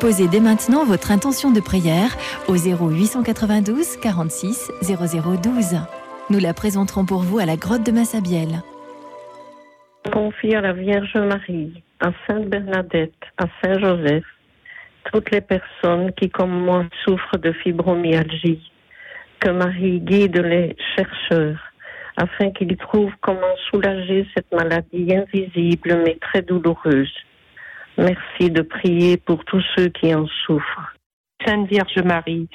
Déposez dès maintenant votre intention de prière au 0892 46 0012. Nous la présenterons pour vous à la grotte de Massabielle. Confie à la Vierge Marie, à Sainte Bernadette, à Saint Joseph, toutes les personnes qui, comme moi, souffrent de fibromyalgie. Que Marie guide les chercheurs afin qu'ils trouvent comment soulager cette maladie invisible mais très douloureuse. Merci de prier pour tous ceux qui en souffrent. Sainte Vierge Marie,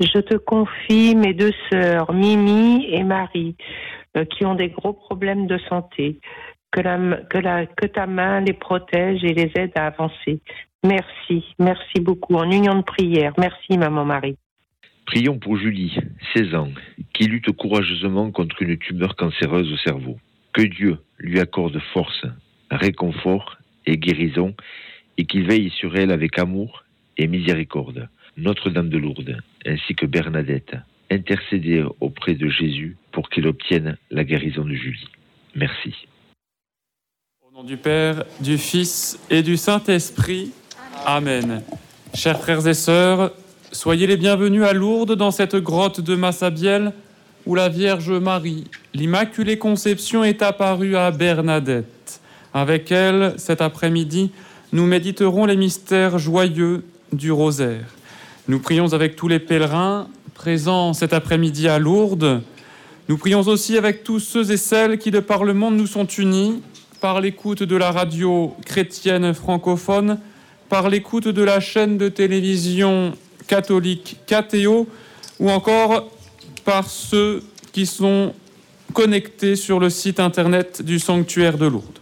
je te confie mes deux sœurs, Mimi et Marie, euh, qui ont des gros problèmes de santé. Que, que ta main les protège et les aide à avancer. Merci, merci beaucoup. En union de prière. Merci, Maman Marie. Prions pour Julie, 16 ans, qui lutte courageusement contre une tumeur cancéreuse au cerveau. Que Dieu lui accorde force, réconfort et guérison, et qu'il veille sur elle avec amour et miséricorde. Notre-Dame de Lourdes, ainsi que Bernadette, intercédez auprès de Jésus pour qu'il obtienne la guérison de Julie. Merci. Au nom du Père, du Fils et du Saint-Esprit. Amen. Chers frères et sœurs, soyez les bienvenus à Lourdes dans cette grotte de Massabielle où la Vierge Marie, l'Immaculée Conception, est apparue à Bernadette. Avec elle, cet après-midi, nous méditerons les mystères joyeux du rosaire. Nous prions avec tous les pèlerins présents cet après-midi à Lourdes. Nous prions aussi avec tous ceux et celles qui, de par le monde, nous sont unis par l'écoute de la radio chrétienne francophone, par l'écoute de la chaîne de télévision catholique KTO, ou encore par ceux qui sont connectés sur le site internet du sanctuaire de Lourdes.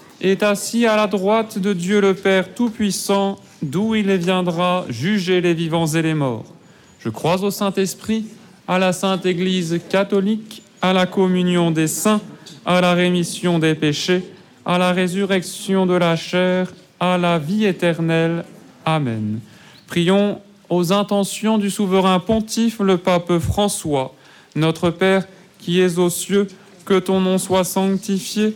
est assis à la droite de Dieu le Père Tout-Puissant, d'où il viendra juger les vivants et les morts. Je crois au Saint-Esprit, à la Sainte Église catholique, à la communion des saints, à la rémission des péchés, à la résurrection de la chair, à la vie éternelle. Amen. Prions aux intentions du souverain pontife, le pape François, notre Père qui es aux cieux, que ton nom soit sanctifié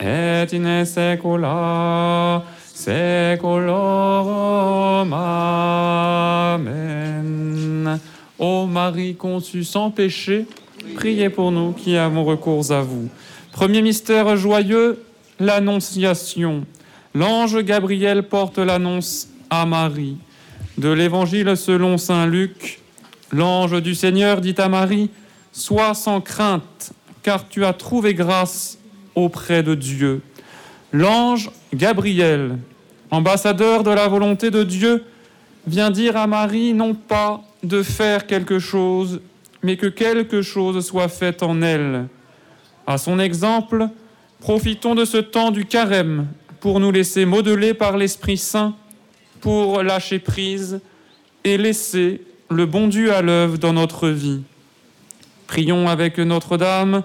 et in saecula saeculorum. Amen. Ô Marie conçue sans péché, priez pour nous qui avons recours à vous. Premier mystère joyeux, l'Annonciation. L'ange Gabriel porte l'annonce à Marie. De l'Évangile selon Saint Luc, l'ange du Seigneur dit à Marie, Sois sans crainte, car tu as trouvé grâce auprès de Dieu. L'ange Gabriel ambassadeur de la volonté de Dieu, vient dire à Marie non pas de faire quelque chose, mais que quelque chose soit fait en elle. À son exemple, profitons de ce temps du carême pour nous laisser modeler par l'Esprit Saint, pour lâcher prise et laisser le bon Dieu à l'œuvre dans notre vie. Prions avec Notre-Dame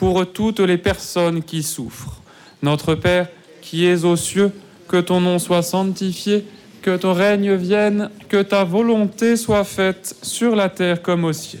pour toutes les personnes qui souffrent. Notre Père, qui es aux cieux, que ton nom soit sanctifié, que ton règne vienne, que ta volonté soit faite sur la terre comme au ciel.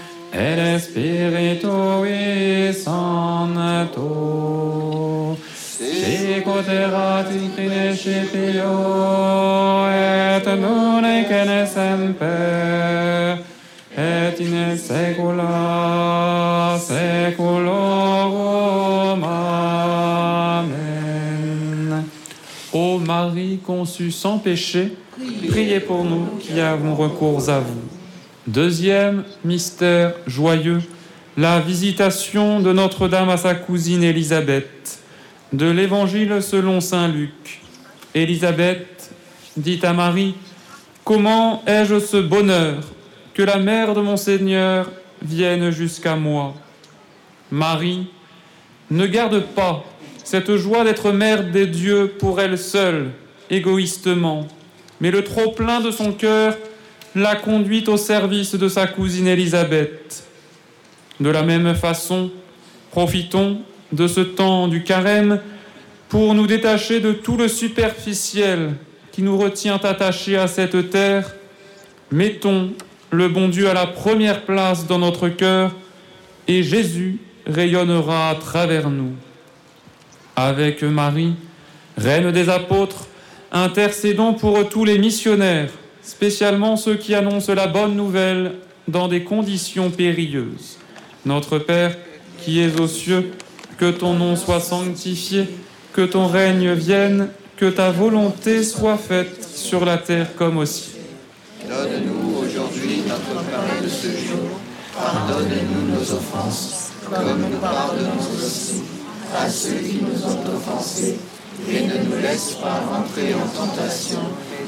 et Spiritui Sancto. Sicut erat in principio et nun et in semper et in saecula saeculorum. Amen. Ô Marie conçue sans péché, priez pour nous qui avons recours à vous. Deuxième mystère joyeux, la visitation de Notre-Dame à sa cousine Élisabeth. De l'Évangile selon Saint Luc. Élisabeth dit à Marie, Comment ai-je ce bonheur que la mère de mon Seigneur vienne jusqu'à moi? Marie ne garde pas cette joie d'être mère des dieux pour elle seule, égoïstement, mais le trop-plein de son cœur l'a conduite au service de sa cousine Élisabeth. De la même façon, profitons de ce temps du carême pour nous détacher de tout le superficiel qui nous retient attachés à cette terre Mettons le bon Dieu à la première place dans notre cœur et Jésus rayonnera à travers nous. Avec Marie, Reine des apôtres, intercédons pour tous les missionnaires, spécialement ceux qui annoncent la bonne nouvelle dans des conditions périlleuses. Notre Père, qui es aux cieux, que ton nom soit sanctifié, que ton règne vienne, que ta volonté soit faite sur la terre comme au ciel. Donne-nous aujourd'hui notre pain de ce jour. Pardonne-nous nos offenses, comme nous pardonnons aussi à ceux qui nous ont offensés. Et ne nous laisse pas rentrer en tentation,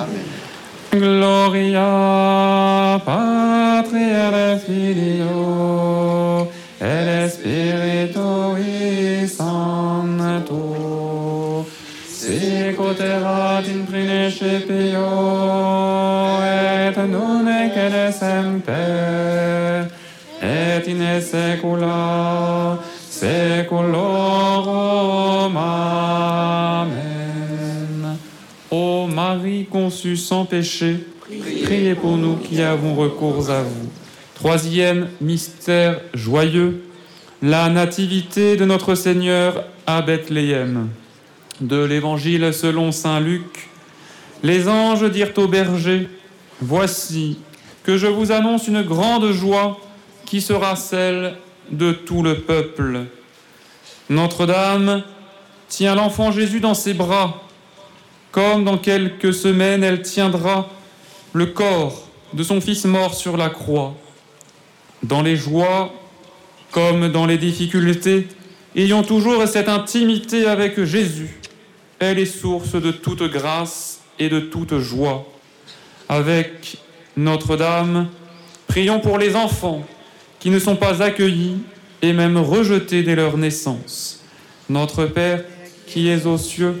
Amen. Gloria Patri et Filio et Spiritui Sancto sicut erat in principio et nunc et semper et in saecula saeculorum Marie conçue sans péché, priez pour nous qui avons recours à vous. Troisième mystère joyeux, la nativité de notre Seigneur à Bethléem. De l'Évangile selon Saint Luc, les anges dirent aux bergers, Voici que je vous annonce une grande joie qui sera celle de tout le peuple. Notre-Dame tient l'enfant Jésus dans ses bras, comme dans quelques semaines elle tiendra le corps de son Fils mort sur la croix. Dans les joies comme dans les difficultés, ayons toujours cette intimité avec Jésus. Elle est source de toute grâce et de toute joie. Avec Notre-Dame, Prions pour les enfants qui ne sont pas accueillis et même rejetés dès leur naissance. Notre Père, qui es aux cieux,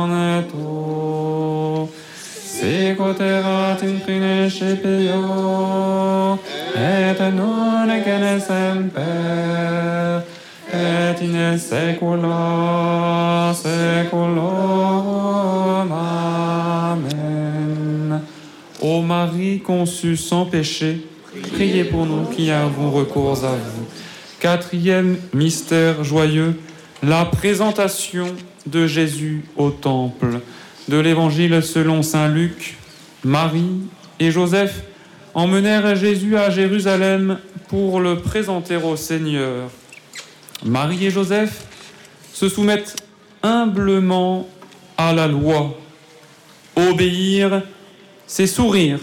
In fine scipio et et semper et in saecula saeculorum. Amen. Ô Marie conçue sans péché, priez pour nous qui avons recours à vous. Quatrième mystère joyeux, la présentation de Jésus au temple. De l'évangile selon saint Luc, Marie et Joseph emmenèrent Jésus à Jérusalem pour le présenter au Seigneur. Marie et Joseph se soumettent humblement à la loi. Obéir, c'est sourire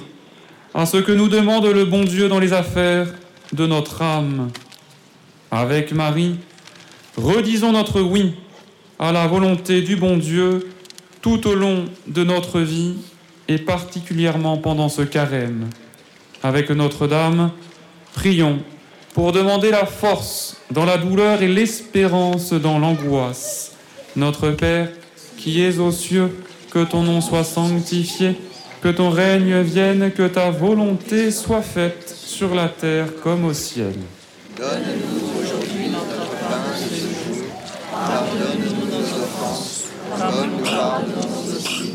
à ce que nous demande le bon Dieu dans les affaires de notre âme. Avec Marie, redisons notre oui à la volonté du bon Dieu tout au long de notre vie et particulièrement pendant ce carême. avec Notre-Dame, prions pour demander la force dans la douleur et l'espérance dans l'angoisse. Notre Père, qui es aux cieux, que ton nom soit sanctifié, que ton règne vienne, que ta volonté soit faite sur la terre comme au ciel aujourd'hui notre pain de ce jour. Pardonne-nous nos offenses, comme nous pardonnons aussi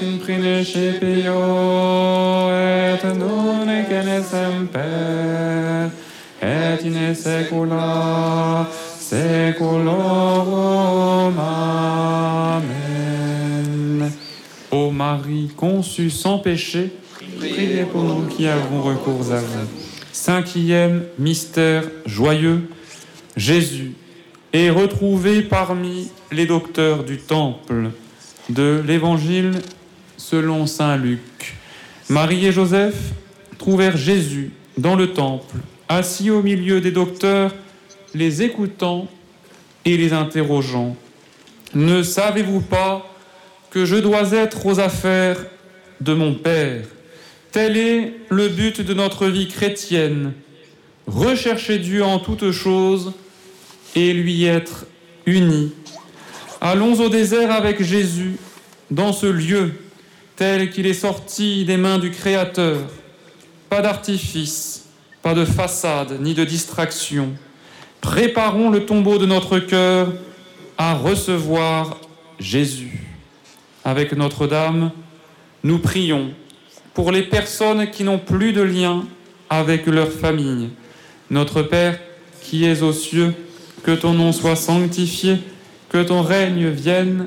In principio et nunc et semper et in saecula saeculorum. Amen. Ô Marie conçue sans péché, priez pour nous qui avons recours à vous. Cinquième mystère joyeux, Jésus est retrouvé parmi les docteurs du temple de l'Évangile selon Saint Luc. Marie et Joseph trouvèrent Jésus dans le temple, assis au milieu des docteurs, les écoutant et les interrogeant. Ne savez-vous pas que je dois être aux affaires de mon Père? Tel est le but de notre vie chrétienne. Rechercher Dieu en toutes choses et lui être unis. Allons au désert avec Jésus, dans ce lieu tel qu'il est sorti des mains du Créateur. Pas d'artifice, pas de façade, ni de distraction. préparons le tombeau de notre cœur à recevoir Jésus. Avec Notre-Dame, nous prions pour les personnes qui n'ont plus de lien avec leur famille. Notre Père, qui es aux cieux, que ton nom soit sanctifié, que ton règne vienne,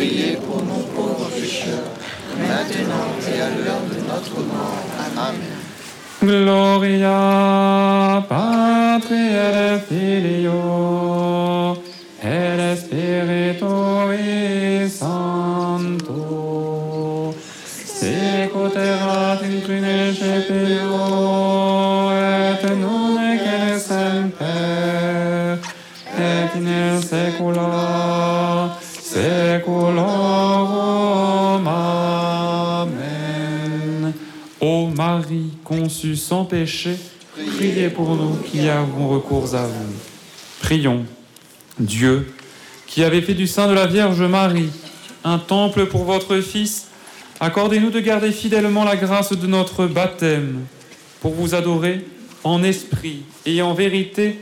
priez pour nous pauvres pécheurs, maintenant et à l'heure de notre mort. Amen. Gloria Patri et Filio et Spiritui Sancto sicut erat in principio et nunc et semper et in saecula Marie conçue sans péché, priez pour nous qui avons recours à vous. Prions. Dieu, qui avez fait du sein de la Vierge Marie un temple pour votre Fils, accordez-nous de garder fidèlement la grâce de notre baptême pour vous adorer en esprit et en vérité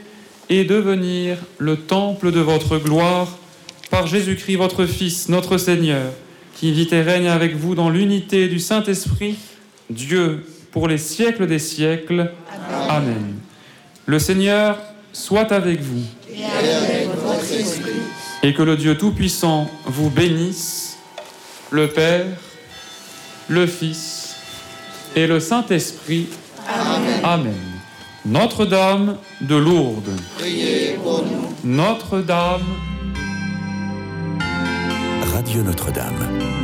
et devenir le temple de votre gloire par Jésus-Christ votre Fils, notre Seigneur, qui vit et règne avec vous dans l'unité du Saint-Esprit, Dieu pour les siècles des siècles. Amen. Le Seigneur soit avec vous. Et que le Dieu Tout-Puissant vous bénisse, le Père, le Fils et le Saint-Esprit. Amen. Amen. Notre-Dame de Lourdes. Priez pour nous. Notre-Dame. Radio Notre-Dame.